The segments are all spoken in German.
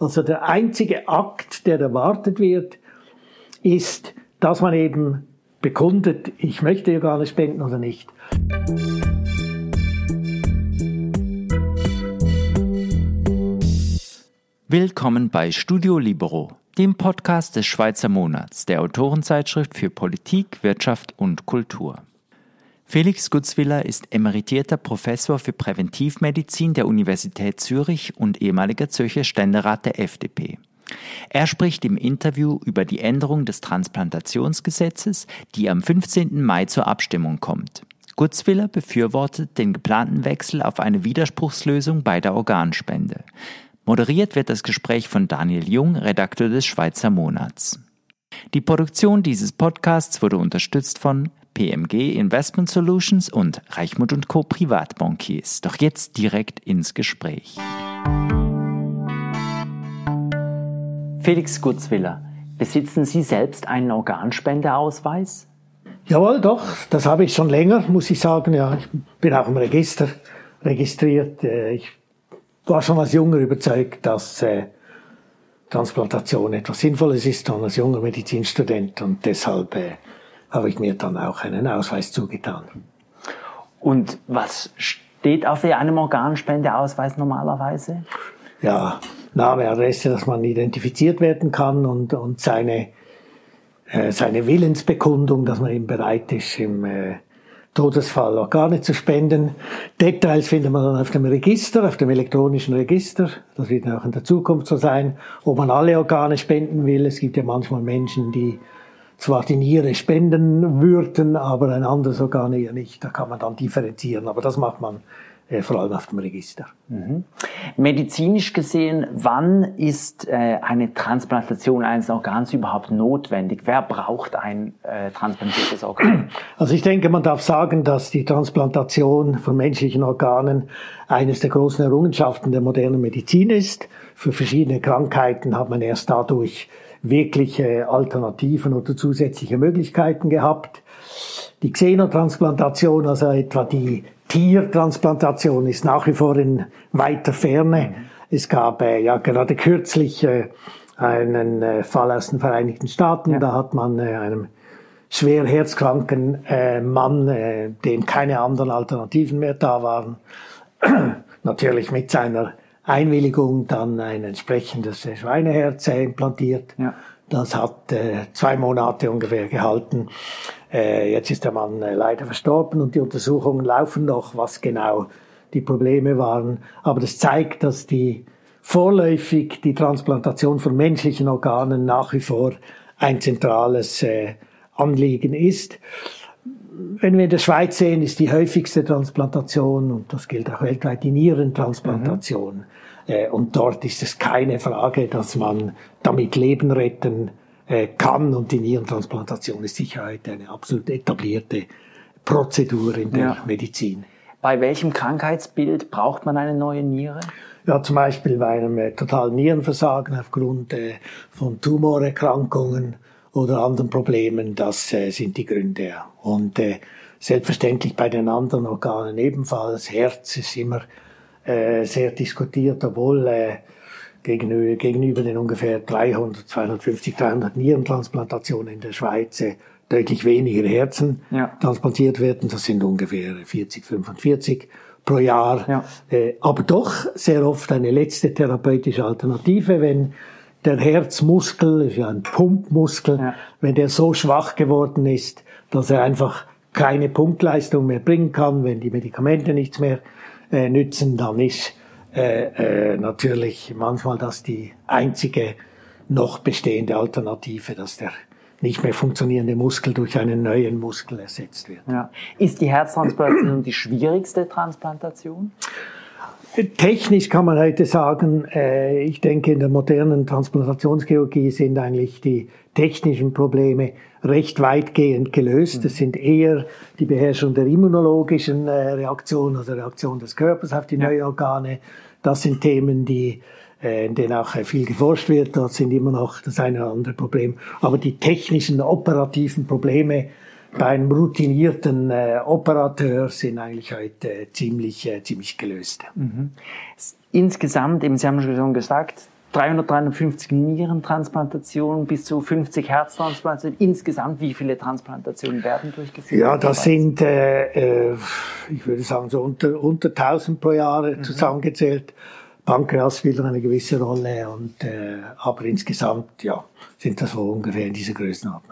Also der einzige Akt, der erwartet wird, ist, dass man eben bekundet, ich möchte Organe spenden oder nicht. Willkommen bei Studio Libero, dem Podcast des Schweizer Monats, der Autorenzeitschrift für Politik, Wirtschaft und Kultur. Felix Gutzwiller ist emeritierter Professor für Präventivmedizin der Universität Zürich und ehemaliger Zürcher Ständerat der FDP. Er spricht im Interview über die Änderung des Transplantationsgesetzes, die am 15. Mai zur Abstimmung kommt. Gutzwiller befürwortet den geplanten Wechsel auf eine Widerspruchslösung bei der Organspende. Moderiert wird das Gespräch von Daniel Jung, Redakteur des Schweizer Monats. Die Produktion dieses Podcasts wurde unterstützt von PMG Investment Solutions und Reichmut und Co. Privatbankiers. Doch jetzt direkt ins Gespräch. Felix Gutzwiller, besitzen Sie selbst einen Organspendeausweis? Jawohl, doch, das habe ich schon länger, muss ich sagen. Ja, ich bin auch im Register registriert. Äh, ich war schon als Junger überzeugt, dass äh, Transplantation etwas Sinnvolles ist, dann als junger Medizinstudent und deshalb äh, habe ich mir dann auch einen Ausweis zugetan. Und was steht auf einem Organspendeausweis normalerweise? Ja, Name, Adresse, dass man identifiziert werden kann und, und seine, äh, seine Willensbekundung, dass man eben bereit ist, im äh, Todesfall Organe zu spenden. Details findet man dann auf dem Register, auf dem elektronischen Register. Das wird auch in der Zukunft so sein, ob man alle Organe spenden will. Es gibt ja manchmal Menschen, die zwar die Niere spenden würden, aber ein anderes Organ eher nicht. Da kann man dann differenzieren. Aber das macht man äh, vor allem auf dem Register. Mhm. Medizinisch gesehen, wann ist äh, eine Transplantation eines Organs überhaupt notwendig? Wer braucht ein äh, transplantiertes Organ? Also ich denke, man darf sagen, dass die Transplantation von menschlichen Organen eines der großen Errungenschaften der modernen Medizin ist. Für verschiedene Krankheiten hat man erst dadurch wirkliche Alternativen oder zusätzliche Möglichkeiten gehabt. Die Xenotransplantation, also etwa die Tiertransplantation, ist nach wie vor in weiter Ferne. Es gab äh, ja gerade kürzlich äh, einen äh, Fall aus den Vereinigten Staaten, ja. da hat man äh, einem schwer herzkranken äh, Mann, äh, dem keine anderen Alternativen mehr da waren, natürlich mit seiner Einwilligung dann ein entsprechendes Schweineherz implantiert. Ja. Das hat äh, zwei Monate ungefähr gehalten. Äh, jetzt ist der Mann äh, leider verstorben und die Untersuchungen laufen noch, was genau die Probleme waren. Aber das zeigt, dass die vorläufig die Transplantation von menschlichen Organen nach wie vor ein zentrales äh, Anliegen ist wenn wir in der Schweiz sehen, ist die häufigste Transplantation, und das gilt auch weltweit, die Nierentransplantation. Mhm. Äh, und dort ist es keine Frage, dass man damit Leben retten äh, kann. Und die Nierentransplantation ist sicher heute eine absolut etablierte Prozedur in der ja. Medizin. Bei welchem Krankheitsbild braucht man eine neue Niere? Ja, zum Beispiel bei einem äh, totalen Nierenversagen aufgrund äh, von Tumorerkrankungen oder anderen Problemen, das äh, sind die Gründe. Und äh, selbstverständlich bei den anderen Organen ebenfalls. Herz ist immer äh, sehr diskutiert, obwohl äh, gegenüber, gegenüber den ungefähr 300, 250, 300 Nierentransplantationen in der Schweiz äh, deutlich weniger Herzen ja. transplantiert werden. Das sind ungefähr 40, 45 pro Jahr. Ja. Äh, aber doch sehr oft eine letzte therapeutische Alternative, wenn der Herzmuskel, ist ja ein Pumpmuskel, ja. wenn der so schwach geworden ist, dass er einfach keine Pumpleistung mehr bringen kann, wenn die Medikamente nichts mehr äh, nützen, dann ist äh, äh, natürlich manchmal das die einzige noch bestehende Alternative, dass der nicht mehr funktionierende Muskel durch einen neuen Muskel ersetzt wird. Ja. Ist die Herztransplantation die schwierigste Transplantation? Technisch kann man heute sagen, äh, ich denke, in der modernen Transplantationschirurgie sind eigentlich die technischen Probleme recht weitgehend gelöst. Es sind eher die Beherrschung der immunologischen äh, Reaktion, also Reaktion des Körpers auf die ja. neuen Organe. Das sind Themen, die äh, in denen auch viel geforscht wird. Dort sind immer noch das eine oder andere Problem. Aber die technischen, operativen Probleme bei einem routinierten äh, Operateur sind eigentlich heute ziemlich, äh, ziemlich gelöst. Mhm. Insgesamt, eben Sie haben schon gesagt, 300, 350 Nierentransplantationen bis zu 50 Herztransplantationen. Insgesamt, wie viele Transplantationen werden durchgeführt? Ja, das sind, äh, äh, ich würde sagen, so unter, unter 1000 pro Jahr mhm. zusammengezählt. Pankreas spielt eine gewisse Rolle, und, äh, aber insgesamt ja, sind das so ungefähr in dieser Größenordnung.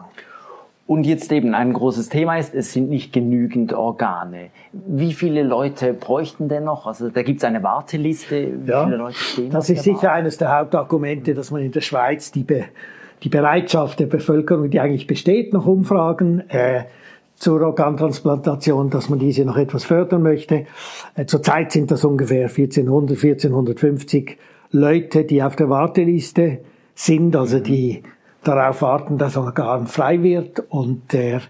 Und jetzt eben ein großes Thema ist, es sind nicht genügend Organe. Wie viele Leute bräuchten denn noch? Also da gibt es eine Warteliste. Wie ja, viele Leute stehen Das ist sicher eines der Hauptargumente, dass man in der Schweiz die, Be die Bereitschaft der Bevölkerung, die eigentlich besteht, noch Umfragen äh, zur Organtransplantation, dass man diese noch etwas fördern möchte. Äh, zurzeit sind das ungefähr 1400, 1450 Leute, die auf der Warteliste sind, also die darauf warten, dass Organ frei wird. Und der,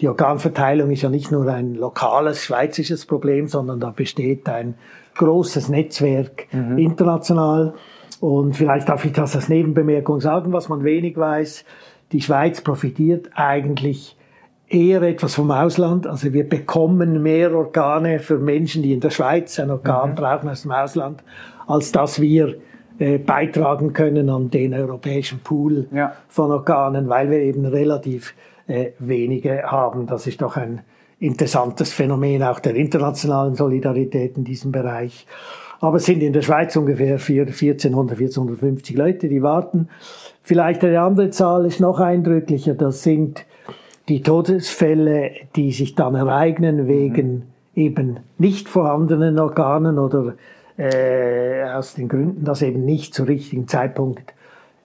die Organverteilung ist ja nicht nur ein lokales schweizisches Problem, sondern da besteht ein großes Netzwerk mhm. international. Und vielleicht darf ich das als Nebenbemerkung sagen, was man wenig weiß. Die Schweiz profitiert eigentlich eher etwas vom Ausland. Also wir bekommen mehr Organe für Menschen, die in der Schweiz ein Organ mhm. brauchen aus dem Ausland, als dass wir äh, beitragen können an den europäischen Pool ja. von Organen, weil wir eben relativ äh, wenige haben. Das ist doch ein interessantes Phänomen auch der internationalen Solidarität in diesem Bereich. Aber es sind in der Schweiz ungefähr 1400, 1450 Leute, die warten. Vielleicht eine andere Zahl ist noch eindrücklicher. Das sind die Todesfälle, die sich dann ereignen wegen mhm. eben nicht vorhandenen Organen oder äh, aus den Gründen, dass eben nicht zum richtigen Zeitpunkt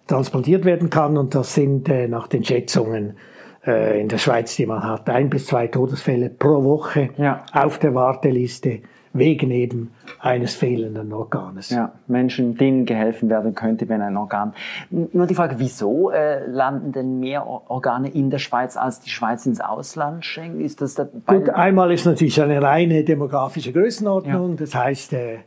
transplantiert werden kann. Und das sind äh, nach den Schätzungen äh, in der Schweiz, die man hat, ein bis zwei Todesfälle pro Woche ja. auf der Warteliste wegen eben eines fehlenden Organes. Ja, Menschen, denen geholfen werden könnte, wenn ein Organ. Nur die Frage, wieso äh, landen denn mehr Organe in der Schweiz, als die Schweiz ins Ausland schenkt? Ist das Gut, einmal ist natürlich eine reine demografische Größenordnung. Ja. Das heißt, äh, äh,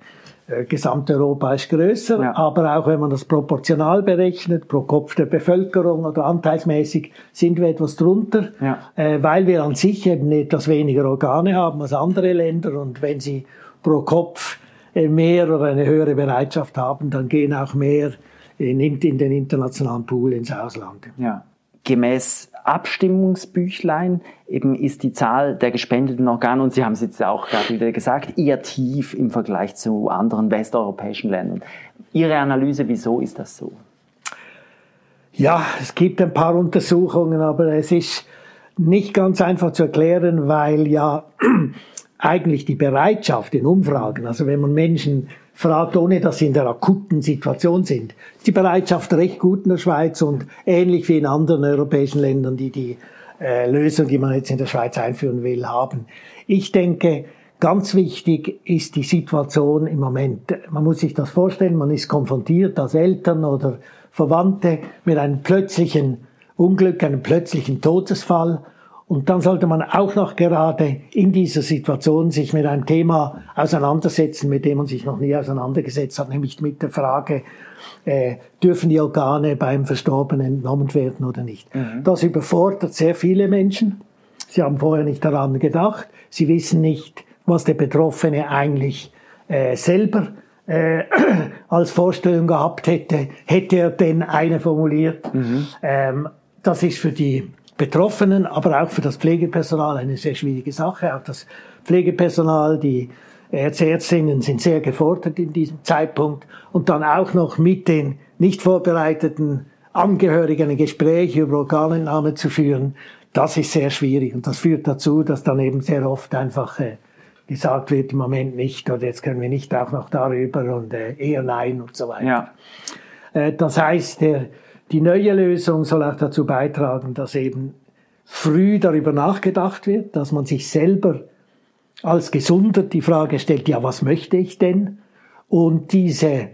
Gesamteuropa ist größer, ja. aber auch wenn man das proportional berechnet, pro Kopf der Bevölkerung oder anteilsmäßig, sind wir etwas drunter, ja. äh, weil wir an sich eben etwas weniger Organe haben als andere Länder und wenn sie pro Kopf äh, mehr oder eine höhere Bereitschaft haben, dann gehen auch mehr in, in den internationalen Pool ins Ausland. Ja. Gemäß Abstimmungsbüchlein eben ist die Zahl der gespendeten Organe, und Sie haben es jetzt auch gerade wieder gesagt, eher tief im Vergleich zu anderen westeuropäischen Ländern. Ihre Analyse, wieso ist das so? Ja, es gibt ein paar Untersuchungen, aber es ist nicht ganz einfach zu erklären, weil ja eigentlich die Bereitschaft in Umfragen, also wenn man Menschen fragt, ohne dass sie in der akuten Situation sind, die Bereitschaft recht gut in der Schweiz und ähnlich wie in anderen europäischen Ländern, die die äh, Lösung, die man jetzt in der Schweiz einführen will, haben. Ich denke, ganz wichtig ist die Situation im Moment. Man muss sich das vorstellen, man ist konfrontiert als Eltern oder Verwandte mit einem plötzlichen Unglück, einem plötzlichen Todesfall und dann sollte man auch noch gerade in dieser Situation sich mit einem Thema auseinandersetzen, mit dem man sich noch nie auseinandergesetzt hat, nämlich mit der Frage, äh, dürfen die Organe beim Verstorbenen entnommen werden oder nicht. Mhm. Das überfordert sehr viele Menschen. Sie haben vorher nicht daran gedacht. Sie wissen nicht, was der Betroffene eigentlich äh, selber äh, als Vorstellung gehabt hätte. Hätte er denn eine formuliert? Mhm. Ähm, das ist für die Betroffenen, aber auch für das Pflegepersonal eine sehr schwierige Sache. Auch das Pflegepersonal, die Ärzte, Ärztinnen sind sehr gefordert in diesem Zeitpunkt und dann auch noch mit den nicht vorbereiteten Angehörigen ein Gespräch über Organentnahme zu führen, das ist sehr schwierig und das führt dazu, dass dann eben sehr oft einfach äh, gesagt wird, im Moment nicht oder jetzt können wir nicht auch noch darüber und äh, eher nein und so weiter. Ja. Äh, das heißt, der die neue Lösung soll auch dazu beitragen, dass eben früh darüber nachgedacht wird, dass man sich selber als Gesunder die Frage stellt, ja, was möchte ich denn? Und diese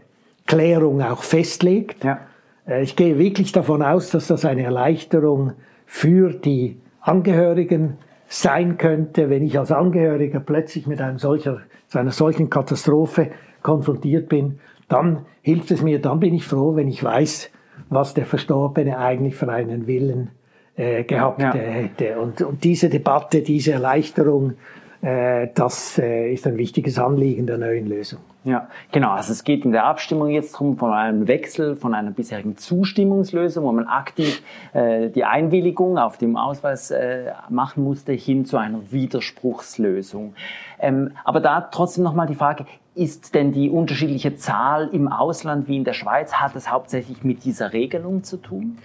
Klärung auch festlegt. Ja. Äh, ich gehe wirklich davon aus, dass das eine Erleichterung für die Angehörigen sein könnte, wenn ich als Angehöriger plötzlich mit einem solcher, so einer solchen Katastrophe konfrontiert bin, dann hilft es mir, dann bin ich froh, wenn ich weiß, was der Verstorbene eigentlich für einen Willen äh, gehabt ja. Äh, hätte. Und, und diese Debatte, diese Erleichterung, das äh, ist ein wichtiges Anliegen der neuen Lösung. Ja, genau. Also es geht in der Abstimmung jetzt darum, von einem Wechsel von einer bisherigen Zustimmungslösung, wo man aktiv äh, die Einwilligung auf dem Ausweis äh, machen musste, hin zu einer Widerspruchslösung. Ähm, aber da trotzdem nochmal die Frage, ist denn die unterschiedliche Zahl im Ausland wie in der Schweiz, hat es hauptsächlich mit dieser Regelung zu tun?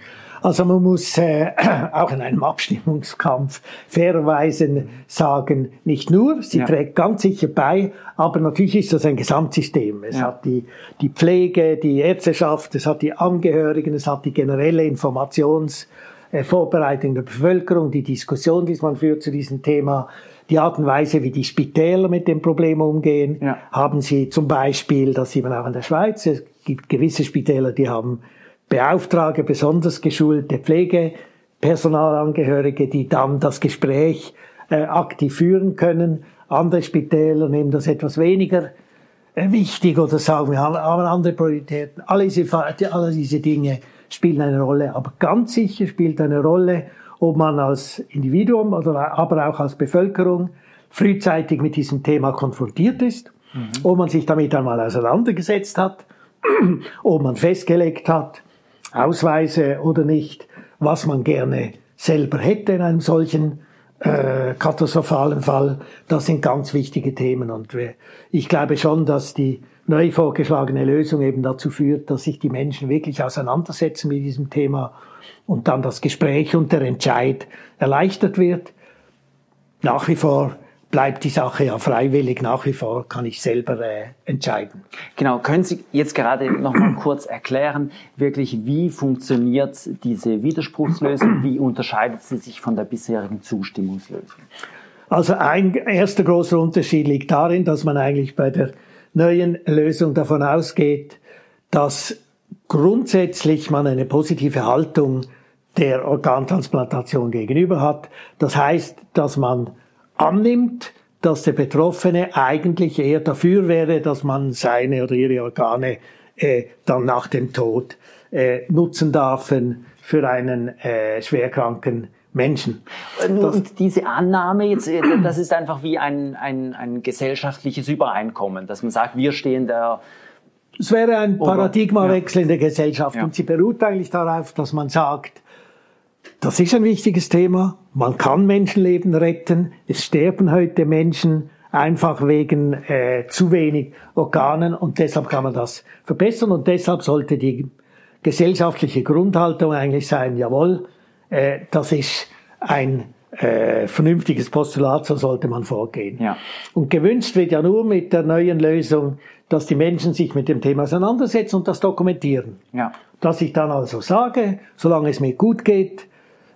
Also man muss äh, auch in einem Abstimmungskampf fairerweise sagen, nicht nur, sie ja. trägt ganz sicher bei, aber natürlich ist das ein Gesamtsystem. Es ja. hat die, die Pflege, die Ärzteschaft, es hat die Angehörigen, es hat die generelle Informationsvorbereitung der Bevölkerung, die Diskussion, die man führt zu diesem Thema, die Art und Weise, wie die Spitäler mit dem Problem umgehen. Ja. Haben sie zum Beispiel, das sieht man auch in der Schweiz, es gibt gewisse Spitäler, die haben beauftrage besonders geschulte Pflegepersonalangehörige, die dann das Gespräch äh, aktiv führen können. Andere Spitäler nehmen das etwas weniger äh, wichtig oder sagen wir haben, haben andere Prioritäten. Alle diese, alle diese Dinge spielen eine Rolle, aber ganz sicher spielt eine Rolle, ob man als Individuum oder aber auch als Bevölkerung frühzeitig mit diesem Thema konfrontiert ist, mhm. ob man sich damit einmal auseinandergesetzt hat, ob man festgelegt hat, Ausweise oder nicht, was man gerne selber hätte in einem solchen äh, katastrophalen Fall. Das sind ganz wichtige Themen und ich glaube schon, dass die neu vorgeschlagene Lösung eben dazu führt, dass sich die Menschen wirklich auseinandersetzen mit diesem Thema und dann das Gespräch und der Entscheid erleichtert wird. Nach wie vor bleibt die Sache ja freiwillig nach wie vor, kann ich selber äh, entscheiden. Genau, können Sie jetzt gerade noch mal kurz erklären, wirklich, wie funktioniert diese Widerspruchslösung, wie unterscheidet sie sich von der bisherigen Zustimmungslösung? Also ein erster großer Unterschied liegt darin, dass man eigentlich bei der neuen Lösung davon ausgeht, dass grundsätzlich man eine positive Haltung der Organtransplantation gegenüber hat. Das heißt, dass man annimmt, dass der Betroffene eigentlich eher dafür wäre, dass man seine oder ihre Organe äh, dann nach dem Tod äh, nutzen darf für einen äh, schwerkranken Menschen. Und diese Annahme jetzt, äh, das ist einfach wie ein, ein, ein gesellschaftliches Übereinkommen, dass man sagt, wir stehen da. Es wäre ein Paradigmawechsel ja. in der Gesellschaft ja. und sie beruht eigentlich darauf, dass man sagt, das ist ein wichtiges Thema. Man kann Menschenleben retten. Es sterben heute Menschen einfach wegen äh, zu wenig Organen und deshalb kann man das verbessern und deshalb sollte die gesellschaftliche Grundhaltung eigentlich sein, jawohl, äh, das ist ein äh, vernünftiges Postulat, so sollte man vorgehen. Ja. Und gewünscht wird ja nur mit der neuen Lösung, dass die Menschen sich mit dem Thema auseinandersetzen und das dokumentieren. Ja. Dass ich dann also sage, solange es mir gut geht,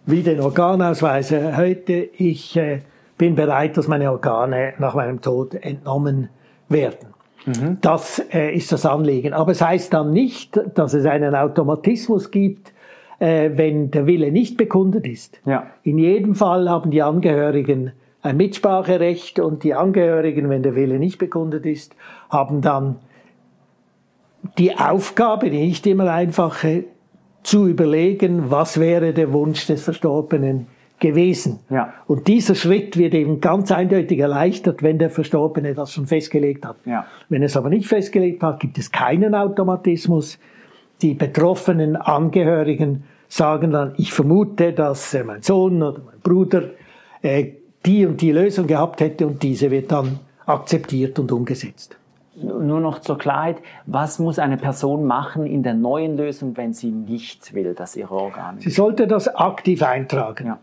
wie den Organausweis heute, ich äh, bin bereit, dass meine Organe nach meinem Tod entnommen werden. Mhm. Das äh, ist das Anliegen. Aber es heißt dann nicht, dass es einen Automatismus gibt, äh, wenn der Wille nicht bekundet ist. Ja. In jedem Fall haben die Angehörigen ein Mitspracherecht und die Angehörigen, wenn der Wille nicht bekundet ist, haben dann die Aufgabe, die nicht immer einfache, zu überlegen, was wäre der Wunsch des Verstorbenen gewesen. Ja. Und dieser Schritt wird eben ganz eindeutig erleichtert, wenn der Verstorbene das schon festgelegt hat. Ja. Wenn es aber nicht festgelegt hat, gibt es keinen Automatismus. Die betroffenen Angehörigen sagen dann, ich vermute, dass äh, mein Sohn oder mein Bruder äh, die und die Lösung gehabt hätte und diese wird dann akzeptiert und umgesetzt nur noch zur Klarheit, was muss eine Person machen in der neuen Lösung, wenn sie nicht will, dass ihre Organe... Sie sollte das aktiv eintragen. Ja.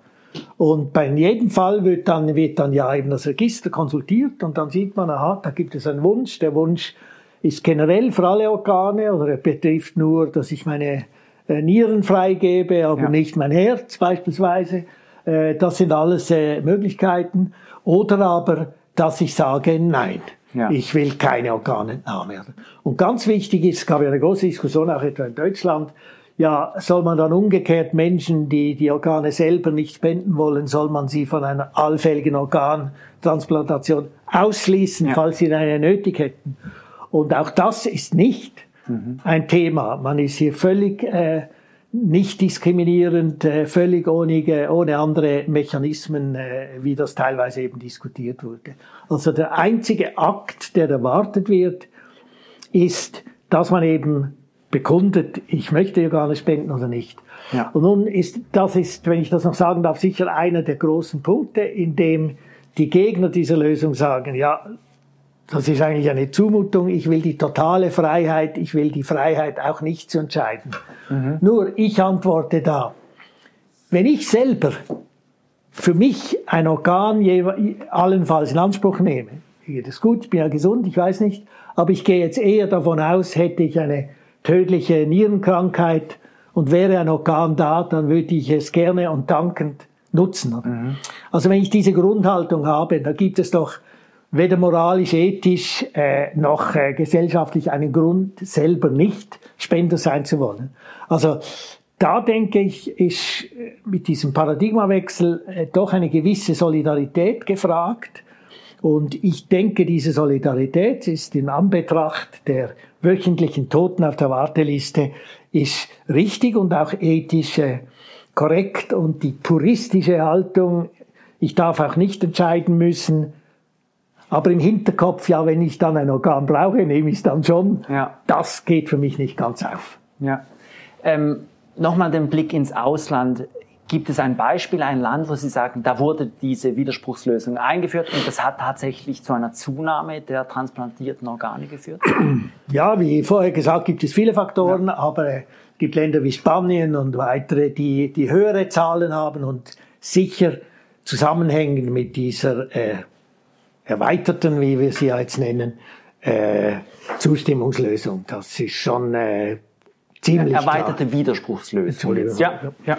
Und bei jedem Fall wird dann, wird dann ja eben das Register konsultiert und dann sieht man, aha, da gibt es einen Wunsch. Der Wunsch ist generell für alle Organe oder er betrifft nur, dass ich meine äh, Nieren freigebe, aber ja. nicht mein Herz beispielsweise. Äh, das sind alles äh, Möglichkeiten. Oder aber, dass ich sage, nein. Ja. Ich will keine Organentnahme. Und ganz wichtig ist, es gab ja eine große Diskussion auch etwa in Deutschland, ja, soll man dann umgekehrt Menschen, die die Organe selber nicht spenden wollen, soll man sie von einer allfälligen Organtransplantation ausschließen, ja. falls sie eine nötig hätten. Und auch das ist nicht mhm. ein Thema. Man ist hier völlig äh, nicht diskriminierend, äh, völlig ohne, ohne andere Mechanismen, äh, wie das teilweise eben diskutiert wurde. Also der einzige Akt, der erwartet wird, ist, dass man eben bekundet, ich möchte Organe spenden oder nicht. Ja. Und nun ist, das ist, wenn ich das noch sagen darf, sicher einer der großen Punkte, in dem die Gegner dieser Lösung sagen, ja, das ist eigentlich eine Zumutung, ich will die totale Freiheit, ich will die Freiheit auch nicht zu entscheiden. Mhm. Nur ich antworte da, wenn ich selber für mich ein Organ allenfalls in Anspruch nehme, geht es gut, ich bin ja gesund, ich weiß nicht, aber ich gehe jetzt eher davon aus, hätte ich eine tödliche Nierenkrankheit und wäre ein Organ da, dann würde ich es gerne und dankend nutzen. Mhm. Also wenn ich diese Grundhaltung habe, da gibt es doch weder moralisch, ethisch äh, noch äh, gesellschaftlich einen Grund, selber nicht Spender sein zu wollen. Also da denke ich, ist äh, mit diesem Paradigmawechsel äh, doch eine gewisse Solidarität gefragt. Und ich denke, diese Solidarität ist in Anbetracht der wöchentlichen Toten auf der Warteliste ist richtig und auch ethisch äh, korrekt. Und die puristische Haltung, ich darf auch nicht entscheiden müssen, aber im Hinterkopf, ja, wenn ich dann ein Organ brauche, nehme ich es dann schon. Ja. Das geht für mich nicht ganz auf. Ja. Ähm, Nochmal den Blick ins Ausland. Gibt es ein Beispiel, ein Land, wo Sie sagen, da wurde diese Widerspruchslösung eingeführt und das hat tatsächlich zu einer Zunahme der transplantierten Organe geführt? Ja, wie vorher gesagt, gibt es viele Faktoren, ja. aber es gibt Länder wie Spanien und weitere, die, die höhere Zahlen haben und sicher zusammenhängen mit dieser äh, erweiterten, wie wir sie ja jetzt nennen, äh, Zustimmungslösung. Das ist schon äh, ziemlich erweiterte klar. Widerspruchslösung. Ja, ja,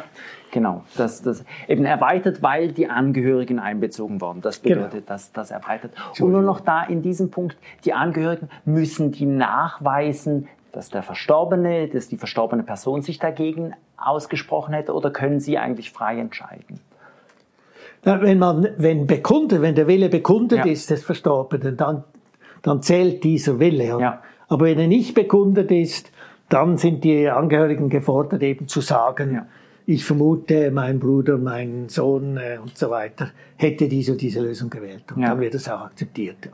genau. Das, das eben erweitert, weil die Angehörigen einbezogen worden. Das genau. bedeutet, genau. dass das erweitert. Und nur noch da in diesem Punkt: Die Angehörigen müssen die nachweisen, dass der Verstorbene, dass die verstorbene Person sich dagegen ausgesprochen hätte, oder können sie eigentlich frei entscheiden? Wenn man, wenn bekundet, wenn der Wille bekundet ja. ist des Verstorbenen, dann, dann zählt dieser Wille. Ja. Aber wenn er nicht bekundet ist, dann sind die Angehörigen gefordert, eben zu sagen, ja. ich vermute, mein Bruder, mein Sohn äh, und so weiter hätte diese diese Lösung gewählt. Und dann wird das auch akzeptiert. Ja.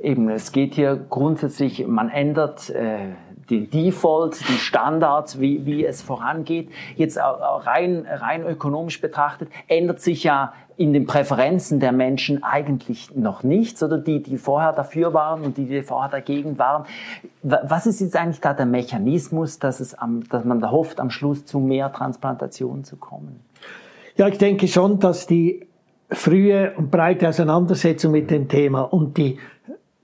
Eben, es geht hier grundsätzlich, man ändert äh, den Default, die Standards, wie, wie es vorangeht. Jetzt rein, rein ökonomisch betrachtet ändert sich ja in den Präferenzen der Menschen eigentlich noch nichts, oder die, die vorher dafür waren und die, die vorher dagegen waren. Was ist jetzt eigentlich da der Mechanismus, dass, es am, dass man da hofft, am Schluss zu mehr Transplantationen zu kommen? Ja, ich denke schon, dass die frühe und breite Auseinandersetzung mit dem Thema und die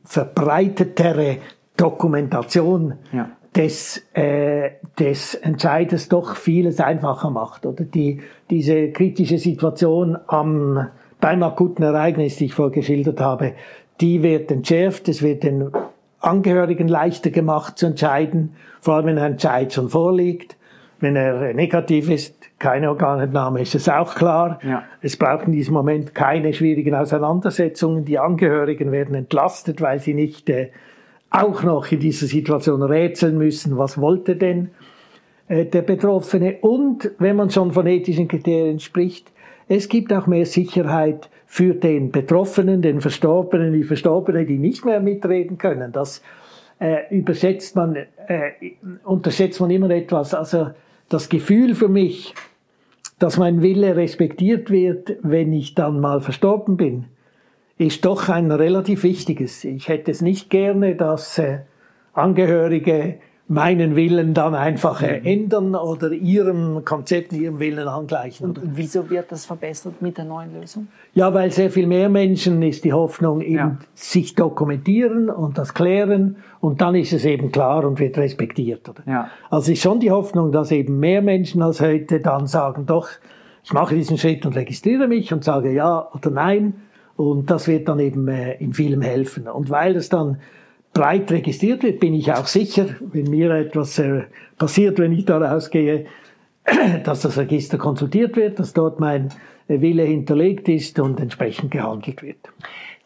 verbreitetere Dokumentation ja. des, äh, des Entscheiders doch vieles einfacher macht. Oder die, diese kritische Situation am, beim akuten Ereignis, die ich vorgeschildert habe, die wird entschärft, es wird den Angehörigen leichter gemacht zu entscheiden, vor allem wenn ein Entscheid schon vorliegt. Wenn er negativ ist, keine Organentnahme, ist es auch klar. Ja. Es braucht in diesem Moment keine schwierigen Auseinandersetzungen. Die Angehörigen werden entlastet, weil sie nicht äh, auch noch in dieser Situation rätseln müssen, was wollte denn äh, der Betroffene. Und wenn man schon von ethischen Kriterien spricht, es gibt auch mehr Sicherheit für den Betroffenen, den Verstorbenen, die Verstorbenen, die nicht mehr mitreden können. Das äh, übersetzt man, äh, unterschätzt man immer etwas. Also das Gefühl für mich, dass mein Wille respektiert wird, wenn ich dann mal verstorben bin, ist doch ein relativ wichtiges. Ich hätte es nicht gerne, dass äh, Angehörige meinen Willen dann einfach äh, mhm. ändern oder ihrem Konzept, ihrem Willen angleichen. Und wieso wird das verbessert mit der neuen Lösung? Ja, weil sehr viel mehr Menschen ist die Hoffnung, eben ja. sich dokumentieren und das klären und dann ist es eben klar und wird respektiert. Oder? Ja. Also ist schon die Hoffnung, dass eben mehr Menschen als heute dann sagen, doch, ich mache diesen Schritt und registriere mich und sage ja oder nein und das wird dann eben äh, in vielem helfen. Und weil das dann breit registriert wird, bin ich auch sicher, wenn mir etwas äh, passiert, wenn ich da rausgehe, dass das Register konsultiert wird, dass dort mein äh, Wille hinterlegt ist und entsprechend gehandelt wird.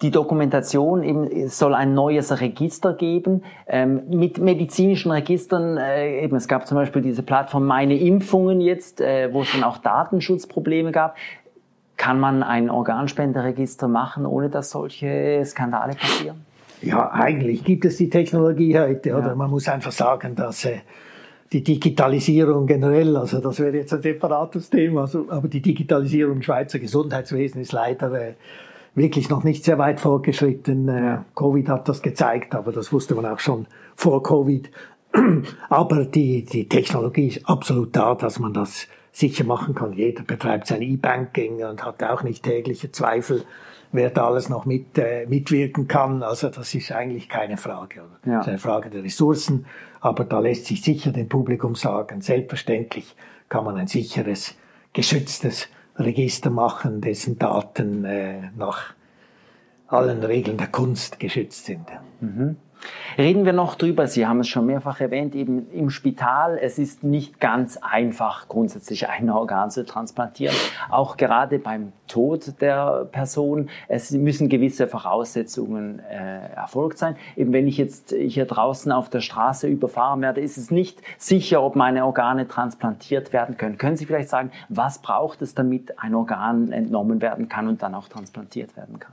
Die Dokumentation eben soll ein neues Register geben ähm, mit medizinischen Registern. Äh, eben es gab zum Beispiel diese Plattform Meine Impfungen jetzt, äh, wo es dann auch Datenschutzprobleme gab. Kann man ein Organspenderegister machen, ohne dass solche Skandale passieren? Ja, eigentlich gibt es die Technologie heute, oder? Ja. Man muss einfach sagen, dass äh, die Digitalisierung generell, also das wäre jetzt ein separates Thema, also, aber die Digitalisierung im Schweizer Gesundheitswesen ist leider äh, wirklich noch nicht sehr weit fortgeschritten. Äh, Covid hat das gezeigt, aber das wusste man auch schon vor Covid. aber die, die Technologie ist absolut da, dass man das sicher machen kann. Jeder betreibt sein E-Banking und hat auch nicht tägliche Zweifel, wer da alles noch mit, äh, mitwirken kann. Also das ist eigentlich keine Frage. Oder? Ja. Das ist eine Frage der Ressourcen. Aber da lässt sich sicher dem Publikum sagen, selbstverständlich kann man ein sicheres, geschütztes Register machen, dessen Daten äh, nach allen Regeln der Kunst geschützt sind. Mhm. Reden wir noch drüber, Sie haben es schon mehrfach erwähnt, eben im Spital, es ist nicht ganz einfach, grundsätzlich ein Organ zu transplantieren. Auch gerade beim Tod der Person, es müssen gewisse Voraussetzungen äh, erfolgt sein. Eben wenn ich jetzt hier draußen auf der Straße überfahren werde, ist es nicht sicher, ob meine Organe transplantiert werden können. Können Sie vielleicht sagen, was braucht es, damit ein Organ entnommen werden kann und dann auch transplantiert werden kann?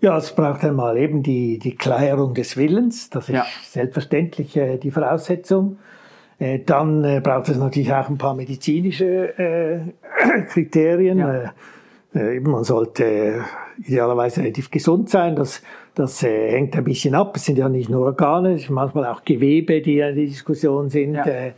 Ja, es braucht einmal eben die, die Klärung des Willens. Das ist ja. selbstverständlich äh, die Voraussetzung. Äh, dann äh, braucht es natürlich auch ein paar medizinische äh, Kriterien. Ja. Äh, äh, eben man sollte idealerweise relativ gesund sein. Das, das äh, hängt ein bisschen ab. Es sind ja nicht nur Organe, es sind manchmal auch Gewebe, die in der Diskussion sind. Ja. Äh,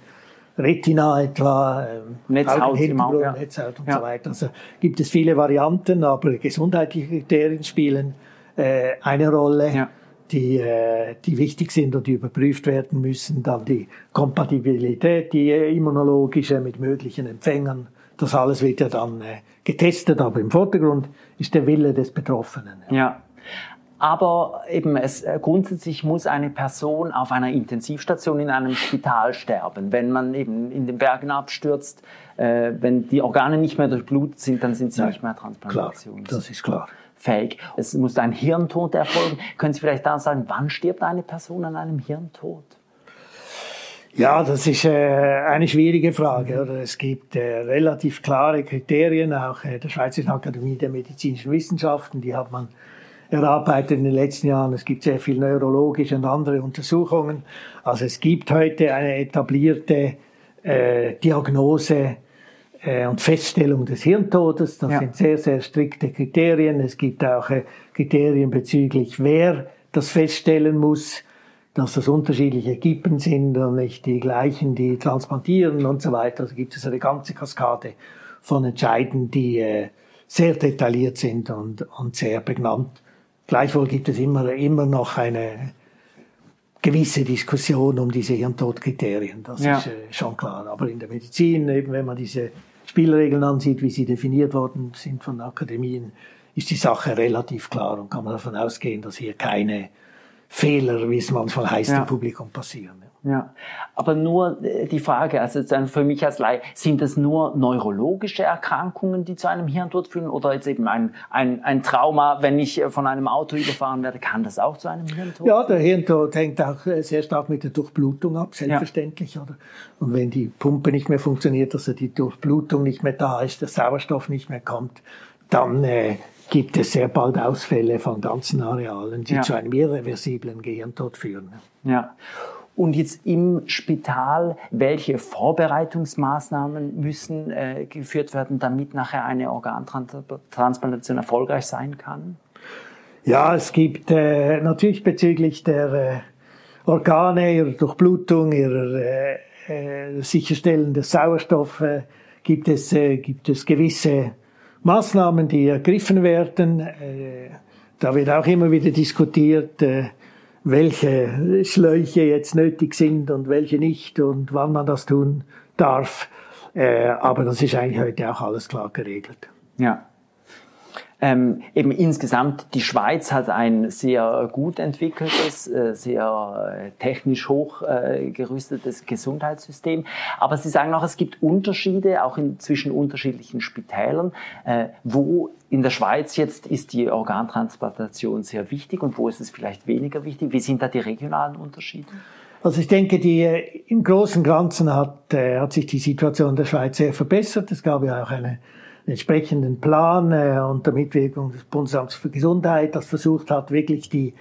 Retina etwa, ähm, Netzhaut, Augen, ja. Netzhaut und ja. so weiter. Also gibt es viele Varianten, aber gesundheitliche Kriterien spielen äh, eine Rolle, ja. die, äh, die wichtig sind und die überprüft werden müssen. Dann die Kompatibilität, die immunologische mit möglichen Empfängern. Das alles wird ja dann äh, getestet, aber im Vordergrund ist der Wille des Betroffenen. Ja. ja. Aber eben es, äh, grundsätzlich muss eine Person auf einer Intensivstation in einem Spital sterben. Wenn man eben in den Bergen abstürzt, äh, wenn die Organe nicht mehr durchblutet sind, dann sind sie Nein, nicht mehr transplantations. Klar, das ist klar fähig. Es muss ein Hirntod erfolgen. Können Sie vielleicht da sagen, wann stirbt eine Person an einem Hirntod? Ja, das ist äh, eine schwierige Frage. Oder? Es gibt äh, relativ klare Kriterien, auch äh, der Schweizerischen Akademie der Medizinischen Wissenschaften, die hat man erarbeitet in den letzten Jahren. Es gibt sehr viele neurologische und andere Untersuchungen. Also es gibt heute eine etablierte äh, Diagnose und Feststellung des Hirntodes. Das ja. sind sehr, sehr strikte Kriterien. Es gibt auch äh, Kriterien bezüglich, wer das feststellen muss, dass das unterschiedliche Equipen sind und nicht die gleichen, die transplantieren und so weiter. Also gibt es eine ganze Kaskade von Entscheiden, die äh, sehr detailliert sind und, und sehr prägnant. Gleichwohl gibt es immer, immer noch eine gewisse Diskussion um diese Hirntodkriterien. Das ja. ist äh, schon klar. Aber in der Medizin, eben wenn man diese Spielregeln ansieht, wie sie definiert worden sind von Akademien, ist die Sache relativ klar und kann man davon ausgehen, dass hier keine Fehler, wie es manchmal heißt, ja. im Publikum passieren. Ja, aber nur äh, die Frage, also für mich als Laie, sind das nur neurologische Erkrankungen, die zu einem Hirntod führen oder jetzt eben ein, ein, ein Trauma, wenn ich äh, von einem Auto überfahren werde, kann das auch zu einem Hirntod? Ja, der Hirntod hängt auch äh, sehr stark mit der Durchblutung ab, selbstverständlich. Ja. Oder? Und wenn die Pumpe nicht mehr funktioniert, also die Durchblutung nicht mehr da ist, der Sauerstoff nicht mehr kommt, dann äh, gibt es sehr bald Ausfälle von ganzen Arealen, die ja. zu einem irreversiblen Gehirntod führen. Ja. Und jetzt im Spital, welche Vorbereitungsmaßnahmen müssen äh, geführt werden, damit nachher eine Organtransplantation erfolgreich sein kann? Ja, es gibt äh, natürlich bezüglich der äh, Organe, ihrer Durchblutung, ihrer äh, äh, Sicherstellen des Sauerstoffs, gibt, es, äh, gibt es gewisse Maßnahmen, die ergriffen werden. Äh, da wird auch immer wieder diskutiert, äh, welche Schläuche jetzt nötig sind und welche nicht und wann man das tun darf. Äh, aber das ist eigentlich heute auch alles klar geregelt. Ja. Ähm, eben insgesamt, die Schweiz hat ein sehr gut entwickeltes, äh, sehr äh, technisch hochgerüstetes äh, Gesundheitssystem. Aber Sie sagen auch, es gibt Unterschiede, auch in, zwischen unterschiedlichen Spitälern. Äh, wo in der Schweiz jetzt ist die Organtransplantation sehr wichtig und wo ist es vielleicht weniger wichtig? Wie sind da die regionalen Unterschiede? Also ich denke, die, im Großen und Ganzen hat, äh, hat sich die Situation der Schweiz sehr verbessert. Es gab ja auch eine entsprechenden Plan äh, unter Mitwirkung des Bundesamts für Gesundheit, das versucht hat, wirklich die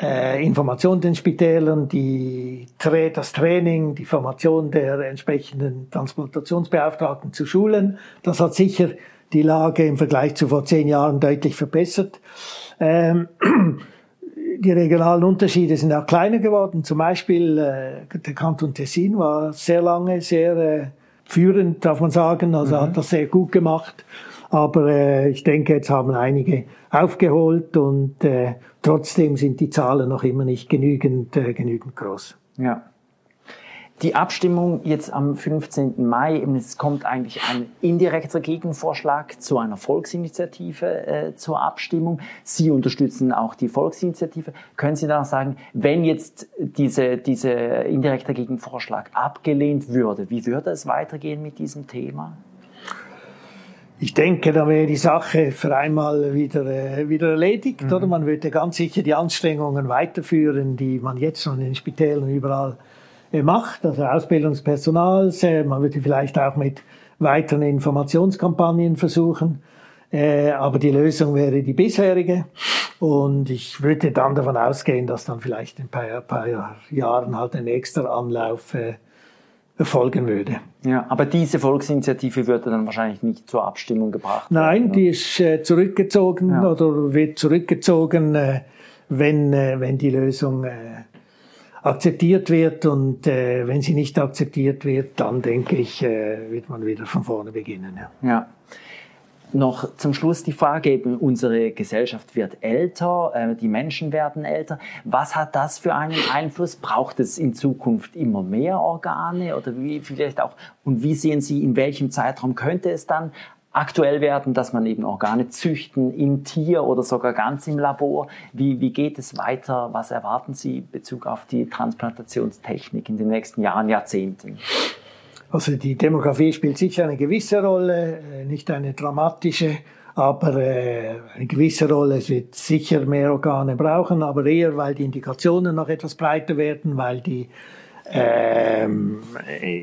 äh, Information den Spitälern, die, das Training, die Formation der entsprechenden Transplantationsbeauftragten zu schulen. Das hat sicher die Lage im Vergleich zu vor zehn Jahren deutlich verbessert. Ähm, die regionalen Unterschiede sind auch kleiner geworden. Zum Beispiel äh, der Kanton Tessin war sehr lange sehr äh, führend, darf man sagen. Also mhm. hat das sehr gut gemacht. Aber äh, ich denke, jetzt haben einige aufgeholt und äh, trotzdem sind die Zahlen noch immer nicht genügend, äh, genügend groß. Ja. Die Abstimmung jetzt am 15. Mai, es kommt eigentlich ein indirekter Gegenvorschlag zu einer Volksinitiative äh, zur Abstimmung. Sie unterstützen auch die Volksinitiative. Können Sie da sagen, wenn jetzt diese, diese indirekte Gegenvorschlag abgelehnt würde, wie würde es weitergehen mit diesem Thema? Ich denke, da wäre die Sache für einmal wieder, äh, wieder erledigt, mhm. oder? Man würde ganz sicher die Anstrengungen weiterführen, die man jetzt schon in den Spitälern überall äh, macht, also Ausbildungspersonals. Äh, man würde vielleicht auch mit weiteren Informationskampagnen versuchen. Äh, aber die Lösung wäre die bisherige. Und ich würde dann davon ausgehen, dass dann vielleicht in ein paar, paar Jahren halt ein nächster Anlauf äh, erfolgen würde. Ja, aber diese Volksinitiative würde dann wahrscheinlich nicht zur Abstimmung gebracht werden. Nein, die ist äh, zurückgezogen ja. oder wird zurückgezogen, äh, wenn, äh, wenn die Lösung äh, akzeptiert wird und äh, wenn sie nicht akzeptiert wird, dann denke ich, äh, wird man wieder von vorne beginnen. Ja. ja noch zum Schluss die Frage, unsere Gesellschaft wird älter, äh, die Menschen werden älter. Was hat das für einen Einfluss? Braucht es in Zukunft immer mehr Organe oder wie vielleicht auch, und wie sehen Sie, in welchem Zeitraum könnte es dann aktuell werden, dass man eben Organe züchten im Tier oder sogar ganz im Labor. Wie, wie geht es weiter? Was erwarten Sie in Bezug auf die Transplantationstechnik in den nächsten Jahren, Jahrzehnten? Also die Demografie spielt sicher eine gewisse Rolle, äh, nicht eine dramatische, aber äh, eine gewisse Rolle. Es wird sicher mehr Organe brauchen, aber eher, weil die Indikationen noch etwas breiter werden, weil die, ähm,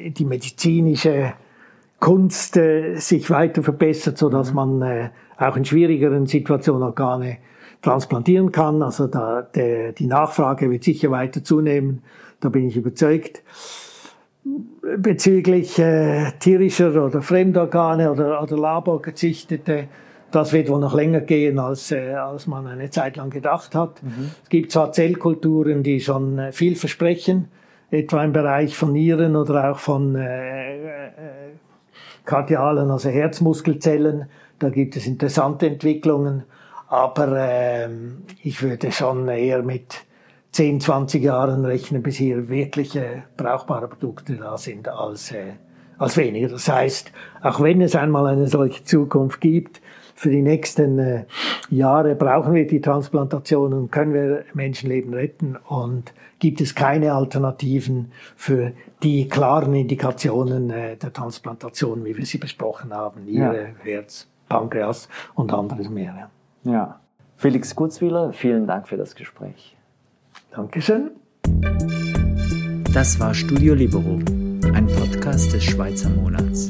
die medizinische Kunst äh, sich weiter verbessert, so dass mhm. man äh, auch in schwierigeren Situationen Organe transplantieren kann. Also da, der, die Nachfrage wird sicher weiter zunehmen, da bin ich überzeugt bezüglich äh, tierischer oder Fremdorgane oder, oder laborgezüchtete, das wird wohl noch länger gehen, als, äh, als man eine Zeit lang gedacht hat. Mhm. Es gibt zwar Zellkulturen, die schon äh, viel versprechen, etwa im Bereich von Nieren oder auch von äh, äh, kardialen, also Herzmuskelzellen. Da gibt es interessante Entwicklungen, aber äh, ich würde schon eher mit 10, 20 Jahren rechnen, bis hier wirkliche brauchbare Produkte da sind, als, äh, als weniger. Das heißt, auch wenn es einmal eine solche Zukunft gibt, für die nächsten äh, Jahre brauchen wir die Transplantation und können wir Menschenleben retten und gibt es keine Alternativen für die klaren Indikationen äh, der Transplantation, wie wir sie besprochen haben, Niere, ja. Herz, Pankreas und anderes mehr. Ja. ja. Felix Gutzwiller, vielen Dank für das Gespräch. Dankeschön. Das war Studio Libero, ein Podcast des Schweizer Monats.